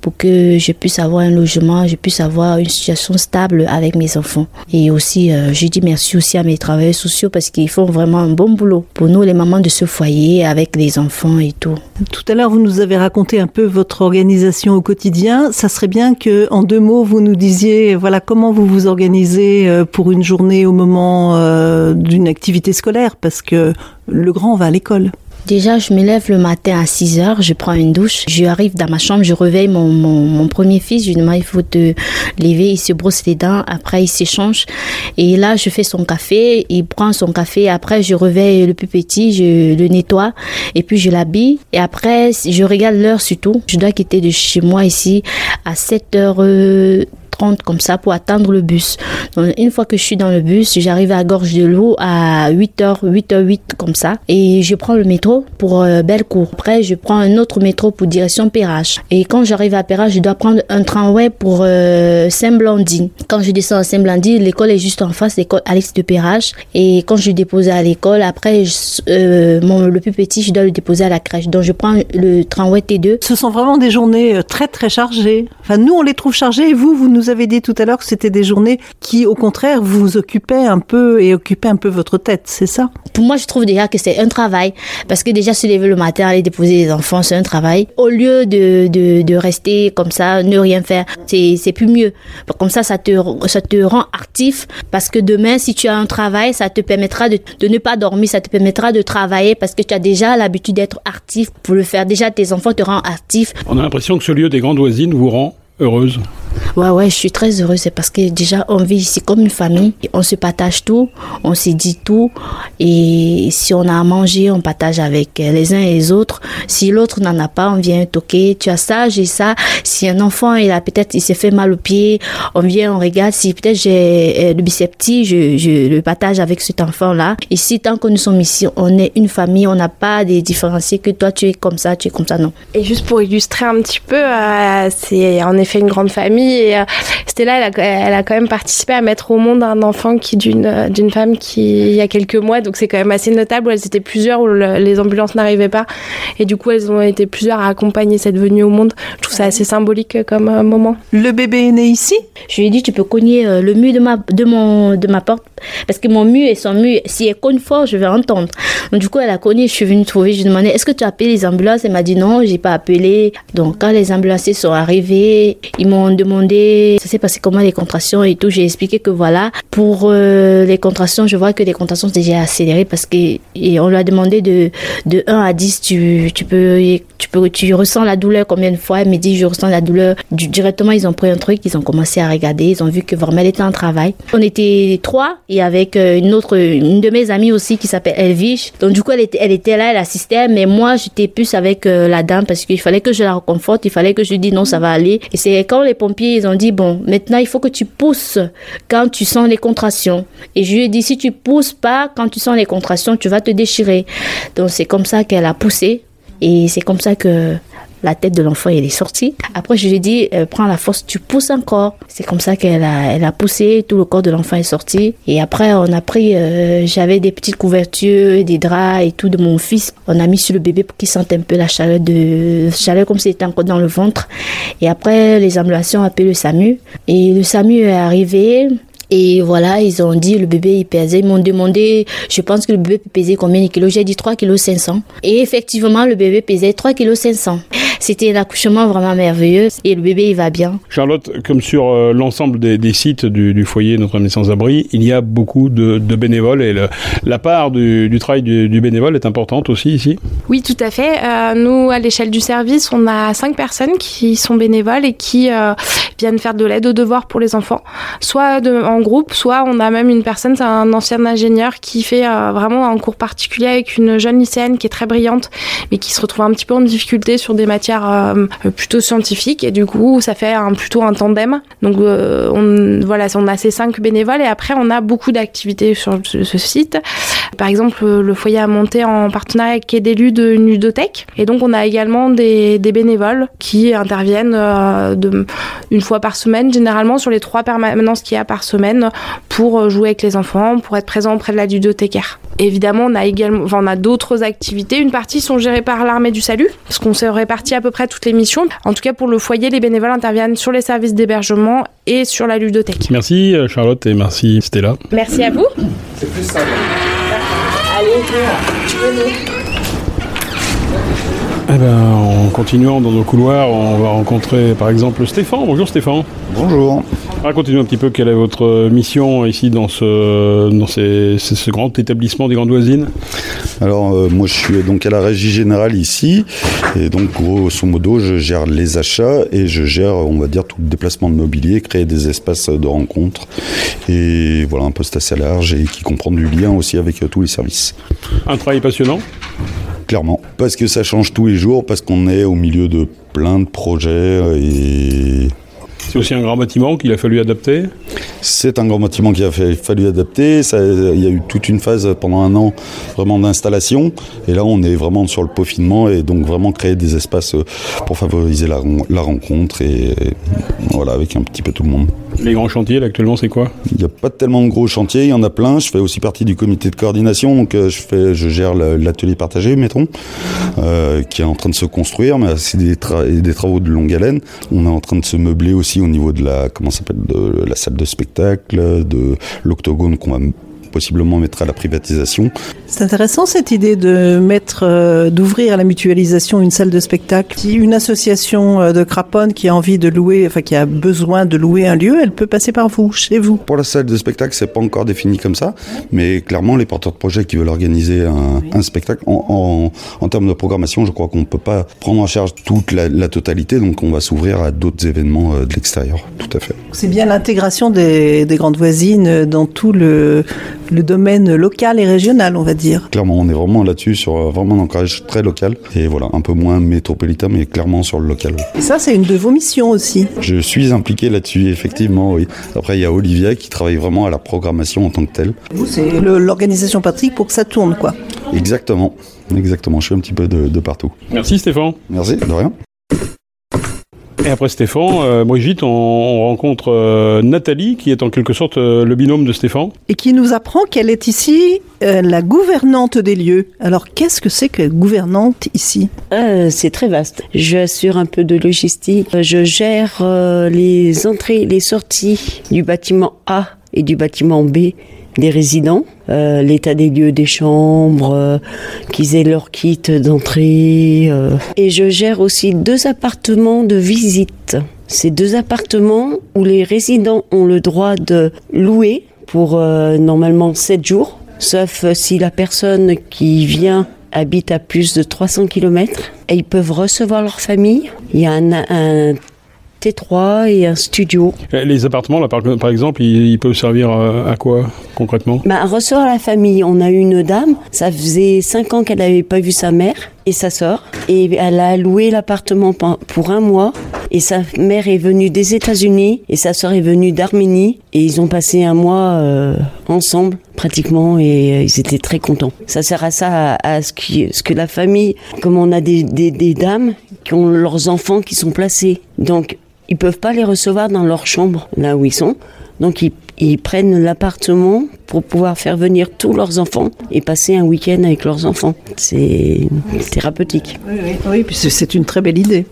pour que je puisse avoir un logement, je puisse avoir une situation stable avec mes enfants. Et aussi, euh, je dis merci aussi à mes travailleurs sociaux parce qu'ils font vraiment un bon boulot pour nous, les mamans de ce foyer, avec les enfants et tout. Tout à l'heure, vous nous avez raconté un peu votre organisation au quotidien. Ça serait bien que, en deux mots, vous nous disiez, voilà, comment vous vous organisez euh, pour une journée au moment euh, d'une activité scolaire, parce que le grand va à l'école. Déjà, je me lève le matin à 6 heures, je prends une douche, je arrive dans ma chambre, je réveille mon, premier fils, je lui demande il faut te lever, il se brosse les dents, après il s'échange. Et là, je fais son café, il prend son café, après je réveille le plus petit, je le nettoie, et puis je l'habille. Et après, je regarde l'heure surtout. Je dois quitter de chez moi ici à 7 comme ça pour attendre le bus. Donc, une fois que je suis dans le bus, j'arrive à Gorge de l'eau à 8h, 8h08 comme ça. Et je prends le métro pour euh, Bellecour. Après, je prends un autre métro pour direction Perrache. Et quand j'arrive à Perrache, je dois prendre un tramway pour euh, Saint-Blandine. Quand je descends à Saint-Blandine, l'école est juste en face, l'école Alex de Perrache. Et quand je dépose à l'école, après, euh, mon, le plus petit, je dois le déposer à la crèche. Donc, je prends le tramway T2. Ce sont vraiment des journées euh, très, très chargées. Enfin, nous, on les trouve chargées et vous, vous nous avez dit tout à l'heure que c'était des journées qui, au contraire, vous occupaient un peu et occupaient un peu votre tête, c'est ça? Pour moi, je trouve déjà que c'est un travail parce que déjà se lever le matin, aller déposer les enfants, c'est un travail. Au lieu de, de, de rester comme ça, ne rien faire, c'est, c'est plus mieux. Comme ça, ça te, ça te rend actif parce que demain, si tu as un travail, ça te permettra de, de ne pas dormir, ça te permettra de travailler parce que tu as déjà l'habitude d'être actif pour le faire. Déjà, tes enfants te rendent actif. On a l'impression que ce lieu des grandes voisines vous rend heureuse Ouais, ouais, je suis très heureuse. C'est parce que déjà, on vit ici comme une famille. On se partage tout, on se dit tout. Et si on a à manger, on partage avec les uns et les autres. Si l'autre n'en a pas, on vient toquer. Tu as ça, j'ai ça. Si un enfant, il a peut-être, il s'est fait mal au pied, on vient, on regarde. Si peut-être j'ai le bicepti, je, je le partage avec cet enfant-là. Ici, tant que nous sommes ici, on est une famille. On n'a pas de différencier que toi, tu es comme ça, tu es comme ça, non. Et juste pour illustrer un petit peu, euh, c'est en effet une grande famille et euh, Stella, elle a, elle a, quand même participé à mettre au monde un enfant qui d'une euh, d'une femme qui il y a quelques mois, donc c'est quand même assez notable. Où elles étaient plusieurs où les ambulances n'arrivaient pas, et du coup elles ont été plusieurs à accompagner cette venue au monde. Je trouve ça assez symbolique comme euh, moment. Le bébé est né ici? Je lui ai dit tu peux cogner le mur de ma de mon de ma porte parce que mon mur et son mur, si elle cogne fort, je vais entendre. Donc du coup elle a cogné, je suis venue trouver, je lui ai demandé est-ce que tu as appelé les ambulances, elle m'a dit non, j'ai pas appelé. Donc quand les ambulanciers sont arrivés, ils m'ont demandé ça s'est passé comment les contractions et tout. J'ai expliqué que voilà, pour euh, les contractions, je vois que les contractions sont déjà accélérées parce que et on lui a demandé de, de 1 à 10, tu, tu peux, tu peux, tu ressens la douleur combien de fois? Elle me dit, je ressens la douleur. directement, ils ont pris un truc, ils ont commencé à regarder, ils ont vu que vraiment elle était en travail. On était trois et avec euh, une autre, une de mes amies aussi qui s'appelle Elvige. Donc du coup, elle était, elle était là, elle assistait, mais moi, j'étais plus avec euh, la dame parce qu'il fallait que je la reconforte, il fallait que je lui dise non, ça va aller. Et c'est quand les pompiers ils ont dit, bon, maintenant, il faut que tu pousses quand tu sens les contractions. Et je lui ai dit, si tu pousses pas quand tu sens les contractions, tu vas te déchirer. Donc, c'est comme ça qu'elle a poussé. Et c'est comme ça que la tête de l'enfant elle est sortie. Après je lui ai dit euh, prends la force, tu pousses encore. C'est comme ça qu'elle a elle a poussé, tout le corps de l'enfant est sorti et après on a pris euh, j'avais des petites couvertures, des draps et tout de mon fils. On a mis sur le bébé pour qu'il sente un peu la chaleur de chaleur comme s'il était encore dans le ventre. Et après les ambulations ont appelé le SAMU et le SAMU est arrivé et voilà, ils ont dit le bébé il pesait. Ils m'ont demandé, je pense que le bébé pesait combien de kilos? J'ai dit 3 kg 500. Et effectivement, le bébé pesait 3 kg 500. C'était un accouchement vraiment merveilleux et le bébé il va bien. Charlotte, comme sur euh, l'ensemble des, sites du, foyer Notre-Dame des Sans-Abri, il y a beaucoup de, bénévoles et la part du, travail du, bénévole est importante aussi ici Oui, tout à fait. Euh, nous, à l'échelle du service, on a cinq personnes qui sont bénévoles et qui euh, viennent faire de l'aide aux devoirs pour les enfants, soit de, en groupe, soit on a même une personne, c'est un ancien ingénieur qui fait vraiment un cours particulier avec une jeune lycéenne qui est très brillante, mais qui se retrouve un petit peu en difficulté sur des matières euh, plutôt scientifique et du coup ça fait un, plutôt un tandem. Donc euh, on, voilà, on a ces cinq bénévoles et après on a beaucoup d'activités sur ce, site. Par exemple, le foyer a monté en partenariat avec d'élus de ludothèque et donc on a également des, bénévoles qui interviennent euh, une fois par semaine, généralement sur les trois permanences qu'il y a par semaine pour jouer avec les enfants, pour être présent auprès de la ludothécaire. Évidemment, on a également, enfin, on a d'autres activités. Une partie sont gérées par l'armée du salut, parce qu'on s'est réparti à peu près toutes les missions. En tout cas, pour le foyer, les bénévoles interviennent sur les services d'hébergement et sur la ludothèque. Merci euh, Charlotte et merci Stella. Merci à vous. C'est plus ça. Allez, eh ben, en continuant dans nos couloirs, on va rencontrer par exemple Stéphane. Bonjour Stéphane. Bonjour. Racontez-nous un petit peu quelle est votre mission ici dans ce, dans ce grand établissement des Grandes Voisines. Alors euh, moi je suis donc à la régie générale ici et donc grosso modo je gère les achats et je gère on va dire tout le déplacement de mobilier, créer des espaces de rencontre et voilà un poste assez large et qui comprend du lien aussi avec euh, tous les services. Un travail passionnant clairement. Parce que ça change tous les jours, parce qu'on est au milieu de plein de projets et c'est aussi un grand bâtiment qu'il a fallu adapter C'est un grand bâtiment qu'il a fallu adapter. il y a eu toute une phase pendant un an vraiment d'installation. Et là, on est vraiment sur le peaufinement et donc vraiment créer des espaces pour favoriser la, rencontre et, voilà, avec un petit peu tout le monde. Les grands chantiers, là, actuellement, c'est quoi? Il n'y a pas tellement de gros chantiers, il y en a plein. Je fais aussi partie du comité de coordination, donc euh, je, fais, je gère l'atelier partagé, mettons, euh, qui est en train de se construire, mais c'est des, des travaux de longue haleine. On est en train de se meubler aussi au niveau de la comment de la salle de spectacle, de l'octogone qu'on va possiblement mettre à la privatisation. C'est intéressant cette idée de mettre, euh, d'ouvrir à la mutualisation une salle de spectacle. Si une association euh, de craponnes qui a envie de louer, enfin qui a besoin de louer un lieu, elle peut passer par vous, chez vous. Pour la salle de spectacle, c'est pas encore défini comme ça, mais clairement les porteurs de projets qui veulent organiser un, un spectacle en, en, en, termes de programmation, je crois qu'on peut pas prendre en charge toute la, la totalité, donc on va s'ouvrir à d'autres événements euh, de l'extérieur. Tout à fait. C'est bien l'intégration des, des, grandes voisines dans tout le, le domaine local et régional, on va dire. Clairement, on est vraiment là-dessus sur euh, vraiment un ancrage très local et voilà, un peu moins métropolitain, mais clairement sur le local. Et ça, c'est une de vos missions aussi. Je suis impliqué là-dessus, effectivement, oui. Après, il y a Olivia qui travaille vraiment à la programmation en tant que telle. Vous, c'est l'organisation pratique pour que ça tourne, quoi. Exactement, exactement. Je suis un petit peu de, de partout. Merci Stéphane. Merci, de rien. Et après Stéphane, euh, Brigitte, on, on rencontre euh, Nathalie, qui est en quelque sorte euh, le binôme de Stéphane. Et qui nous apprend qu'elle est ici euh, la gouvernante des lieux. Alors qu'est-ce que c'est que gouvernante ici? Euh, C'est très vaste. J'assure un peu de logistique. Je gère euh, les entrées, les sorties du bâtiment A et du bâtiment B des résidents, euh, l'état des lieux des chambres, euh, qu'ils aient leur kit d'entrée. Euh. Et je gère aussi deux appartements de visite. Ces deux appartements où les résidents ont le droit de louer pour normalement 7 jours, sauf si la personne qui vient habite à plus de 300 km et ils peuvent recevoir leur famille. Il y a un T3 et un studio. Les appartements, là, par, par exemple, ils, ils, peuvent servir à, à quoi concrètement? Bah, À recevoir la famille. On a une dame, ça faisait 5 ans qu'elle n'avait pas vu sa mère et sa sœur. Et elle a loué l'appartement pour un mois. Et sa mère est venue des États-Unis et sa sœur est venue d'Arménie. Et ils ont passé un mois euh, ensemble pratiquement et euh, ils étaient très contents. Ça sert à ça, à, à ce, qui, ce que la famille, comme on a des, des, des dames qui ont leurs enfants qui sont placés. Donc ils peuvent pas les recevoir dans leur chambre, là où ils sont. Donc ils, prennent l'appartement pour pouvoir faire venir tous leurs enfants et passer un week-end avec leurs enfants. C'est thérapeutique. Oui, oui, c'est une très belle idée.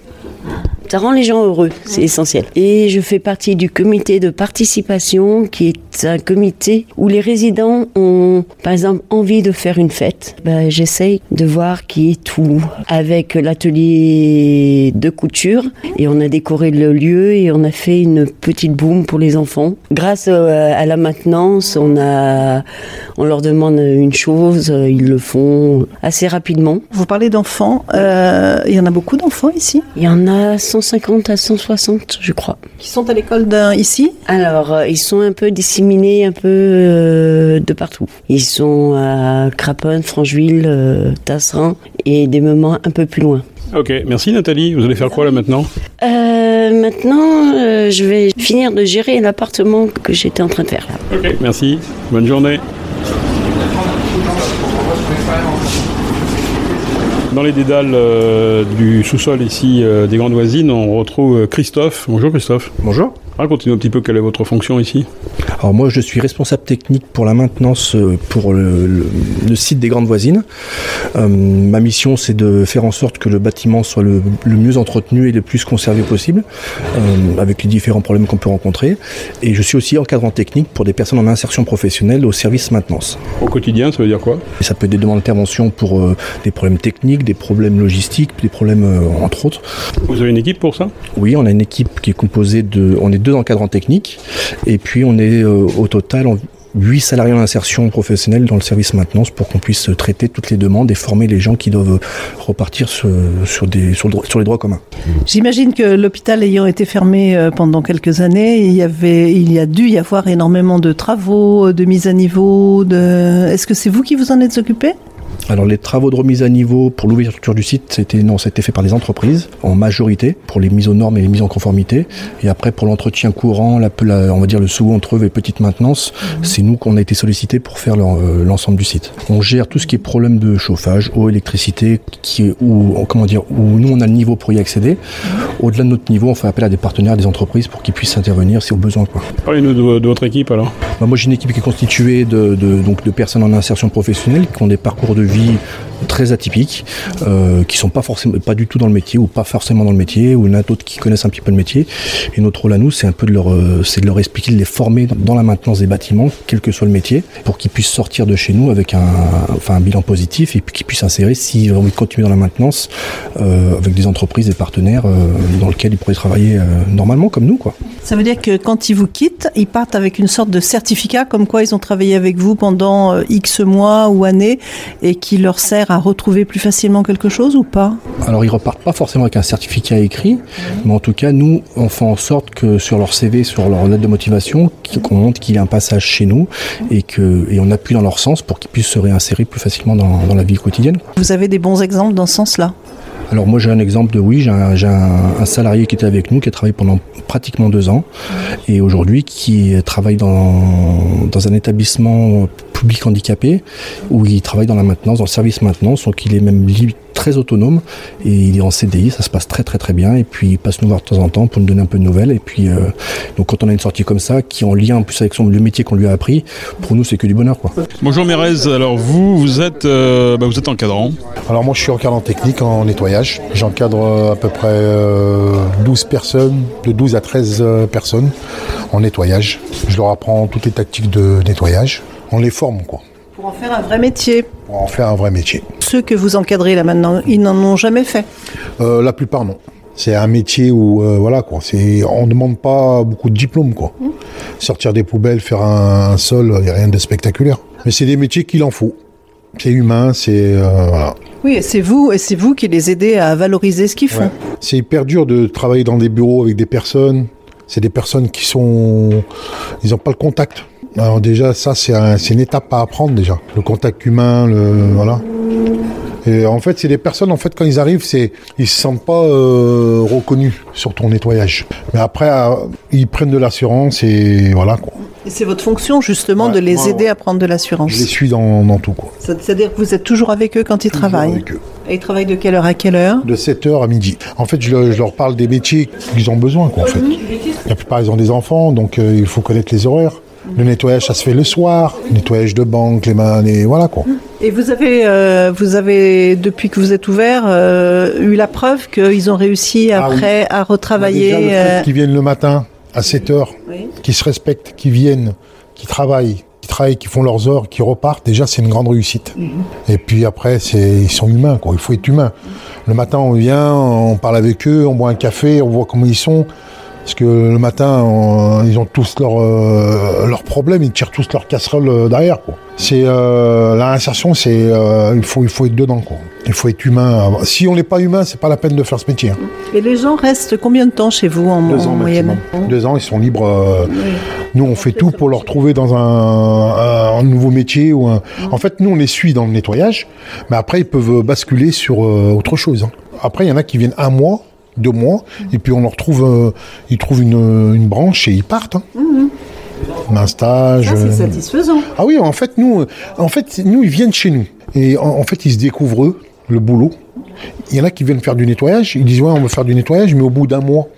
Ça rend les gens heureux, c'est essentiel. Et je fais partie du comité de participation, qui est un comité où les résidents ont, par exemple, envie de faire une fête. Ben, J'essaye de voir qui est tout, avec l'atelier de couture. Et on a décoré le lieu et on a fait une petite boum pour les enfants. Grâce à la maintenance, on, a, on leur demande une chose, ils le font assez rapidement. Vous parlez d'enfants, euh, il y en a beaucoup d'enfants ici? Il y en a 150 à 160, je crois. Qui sont à l'école ici? Alors, euh, ils sont un peu disséminés un peu euh, de partout. Ils sont à Craponne, Francheville, euh, Tasserin et des moments un peu plus loin. Ok, merci Nathalie. Vous allez faire quoi là maintenant? Euh, Maintenant, euh, je vais finir de gérer l'appartement que j'étais en train de faire. Là. Ok, merci. Bonne journée. Dans les dédales euh, du sous-sol ici euh, des Grandes Voisines, on retrouve Christophe. Bonjour Christophe. Bonjour. Racontez-nous un petit peu quelle est votre fonction ici. Alors moi je suis responsable technique pour la maintenance pour le, le, le site des Grandes Voisines. Euh, ma mission c'est de faire en sorte que le bâtiment soit le, le mieux entretenu et le plus conservé possible, euh, avec les différents problèmes qu'on peut rencontrer. Et je suis aussi encadrant technique pour des personnes en insertion professionnelle au service maintenance. Au quotidien ça veut dire quoi? Et Ça peut être des demandes d'intervention pour euh, des problèmes techniques, des problèmes logistiques, des problèmes euh, entre autres. Vous avez une équipe pour ça? Oui, on a une équipe qui est composée de... On est deux encadrants techniques et puis on est euh, au total en 8 salariés en insertion professionnelle dans le service maintenance pour qu'on puisse traiter toutes les demandes et former les gens qui doivent repartir sur, des, sur, le, sur les droits communs. J'imagine que l'hôpital ayant été fermé euh, pendant quelques années, il y, avait, il y a dû y avoir énormément de travaux, de mise à niveau. Est-ce que c'est vous qui vous en êtes occupé? Alors les travaux de remise à niveau pour l'ouverture du site, c'était non, c'était fait par des entreprises en majorité pour les mises aux normes et les mises en conformité. Et après pour l'entretien courant, la, la, on va dire le second entreve et petite maintenance, mmh. c'est nous qu'on a été sollicité pour faire l'ensemble du site. On gère tout ce qui est problème de chauffage, eau, électricité, qui est où comment dire où nous on a le niveau pour y accéder. Mmh. Au-delà de notre niveau, on fait appel à des partenaires, des entreprises pour qu'ils puissent intervenir si au besoin quoi. Parlez-nous de, de, votre équipe alors. Bah, moi j'ai une équipe qui est constituée de, de, donc de personnes en insertion professionnelle qui ont des parcours de vie très atypiques, euh, qui sont pas forcément pas du tout dans le métier ou pas forcément dans le métier, ou il y en a d'autres qui connaissent un petit peu le métier. Et notre rôle à nous, c'est un peu de leur, euh, c'est de leur expliquer, de les former dans la maintenance des bâtiments, quel que soit le métier, pour qu'ils puissent sortir de chez nous avec un, enfin, un bilan positif et qu'ils puissent insérer s'ils ont envie de continuer dans la maintenance euh, avec des entreprises et partenaires euh, dans lesquels ils pourraient travailler normalement comme nous, quoi. Ça veut dire que quand ils vous quittent, ils partent avec une sorte de certificat comme quoi ils ont travaillé avec vous pendant X mois ou années et qui leur sert à retrouver plus facilement quelque chose ou pas? Alors ils repartent pas forcément avec un certificat écrit, mais en tout cas nous on fait en sorte que sur leur CV, sur leur lettre de motivation, qu'on montre qu'il y a un passage chez nous et que et on appuie dans leur sens pour qu'ils puissent se réinsérer plus facilement dans, dans la vie quotidienne. Vous avez des bons exemples dans ce sens-là? Alors moi j'ai un exemple de oui, j'ai un, salarié qui était avec nous, qui a travaillé pendant pratiquement deux ans, et aujourd'hui qui travaille dans, dans un établissement public handicapé, où il travaille dans la maintenance, dans le service maintenance, donc il est même li- très autonome, et il est en CDI, ça se passe très très très bien, et puis il passe nous voir de temps en temps pour nous donner un peu de nouvelles, et puis euh, donc quand on a une sortie comme ça, qui est en lien en plus avec son, le métier qu'on lui a appris, pour nous c'est que du bonheur quoi. Bonjour Mérez, alors vous, vous êtes, euh, bah, vous êtes encadrant. Alors moi je suis encadrant technique en nettoyage. J'encadre euh, à peu près euh, 12 personnes, de 12 à 13 euh, personnes en nettoyage. Je leur apprends toutes les tactiques de nettoyage. On les forme quoi, Pour en faire un vrai métier. pour en faire un vrai métier. Ceux que vous encadrez là maintenant, ils n'en ont jamais fait. Euh, la plupart non. C'est un métier où euh, voilà quoi, c'est on ne demande pas beaucoup de diplômes quoi. Sortir des poubelles, faire un, un sol, il n'y a rien de spectaculaire. Mais c'est des métiers qu'il en faut. C'est humain, c'est euh, voilà. Oui, et c'est vous, et c'est vous qui les aidez à valoriser ce qu'ils font. C'est hyper dur de travailler dans des bureaux avec des personnes. C'est des personnes qui sont, ils n'ont pas le contact. Alors déjà, ça c'est un- c'est une étape à apprendre déjà. Le contact humain, le voilà. Et en fait, c'est des personnes, en fait, quand ils arrivent, c'est, ils se sentent pas euh, reconnus sur ton nettoyage. Mais après, euh, ils prennent de l'assurance et voilà quoi. Et c'est votre fonction justement de les aider à prendre de l'assurance. Je les suis dans, dans tout quoi. C'est-à-dire que vous êtes toujours avec eux quand ils travaillent Et ils travaillent de quelle heure à quelle heure De 7h à midi. En fait, je, leur- je leur parle des métiers qu'ils ont besoin, quoi, en fait. La plupart, ils ont des enfants, donc euh, il faut connaître les horaires. Le nettoyage, ça se fait le soir. Le nettoyage de banque, les mains, et voilà, quoi. Et vous avez, euh, vous avez depuis que vous êtes ouvert, euh, eu la preuve qu'ils ont réussi après à retravailler. Déjà, le fait euh, qu'ils viennent le matin à 7h, qu'ils se respectent, qu'ils viennent, qu'ils travaillent, qu'ils travaillent, qu'ils font leurs heures, qu'ils repartent, déjà, c'est une grande réussite. Et puis après, c'est, ils sont humains, quoi. Il faut être humain. Le matin, on vient, on parle avec eux, on boit un café, on voit comment ils sont. Parce que le matin, on- ils ont tous leurs euh, problèmes, ils tirent tous leurs casseroles euh, derrière. Quoi. C'est euh, la réinsertion, c'est euh, il faut il faut être dedans. Quoi. Il faut être humain. Si on n'est pas humain, c'est pas la peine de faire ce métier. hein. Et les gens restent combien de temps chez vous en, Deux en ans moyenne. Deux ans, ils sont libres. Nous, on fait tout pour leur trouver dans un, un- un nouveau métier. ou un... En fait, nous, on les suit dans le nettoyage, mais après, ils peuvent basculer sur autre chose. hein. Après, il y en a qui viennent un mois, deux mois, et puis on leur trouve, euh, ils trouvent une, une branche et ils partent. hein. Un stage. C'est euh, satisfaisant. ah oui, en fait, nous, euh, en fait, nous, ils viennent chez nous. Et en, en fait, ils se découvrent eux, le boulot. Il y en a qui viennent faire du nettoyage. Ils disent, ouais, on veut faire du nettoyage, mais au bout d'un mois,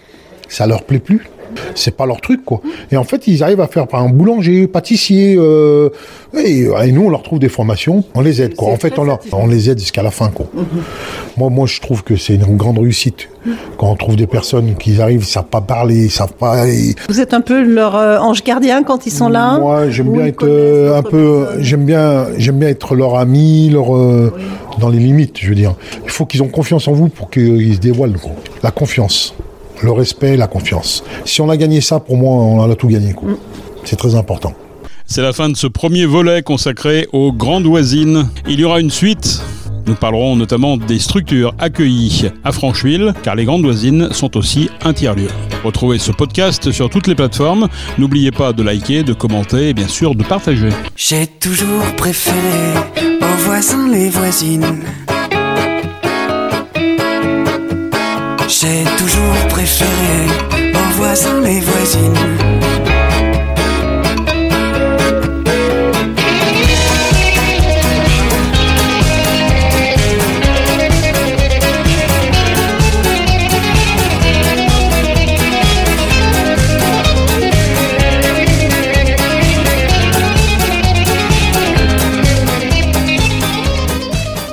ça leur plaît plus. C'est pas leur truc, quoi. Et en fait, ils arrivent à faire par un boulanger, pâtissier. euh, et, et nous, on leur trouve des formations. On les aide, quoi. En fait, on, leur, on les aide jusqu'à la fin, quoi. Moi, moi, je trouve que c'est une grande réussite. Quand on trouve des personnes qui arrivent, ils savent pas parler, ils savent pas. et- Vous êtes un peu leur euh, ange gardien quand ils sont là moi, j'aime bien être euh, un peu, j'aime bien, j'aime bien être leur ami, leur euh, dans les limites, je veux dire. Il faut qu'ils ont confiance en vous pour qu'ils se dévoilent. quoi. La confiance, le respect, la confiance. Si on a gagné ça, pour moi, on a tout gagné. quoi. C'est très important. C'est la fin de ce premier volet consacré aux grandes voisines. Il y aura une suite. Nous parlerons notamment des structures accueillies à Francheville, car les grandes voisines sont aussi un tiers-lieu. Retrouvez ce podcast sur toutes les plateformes. N'oubliez pas de liker, de commenter et bien sûr de partager. J'ai toujours préféré aux voisins les voisines. J'ai toujours préféré aux voisins les voisines.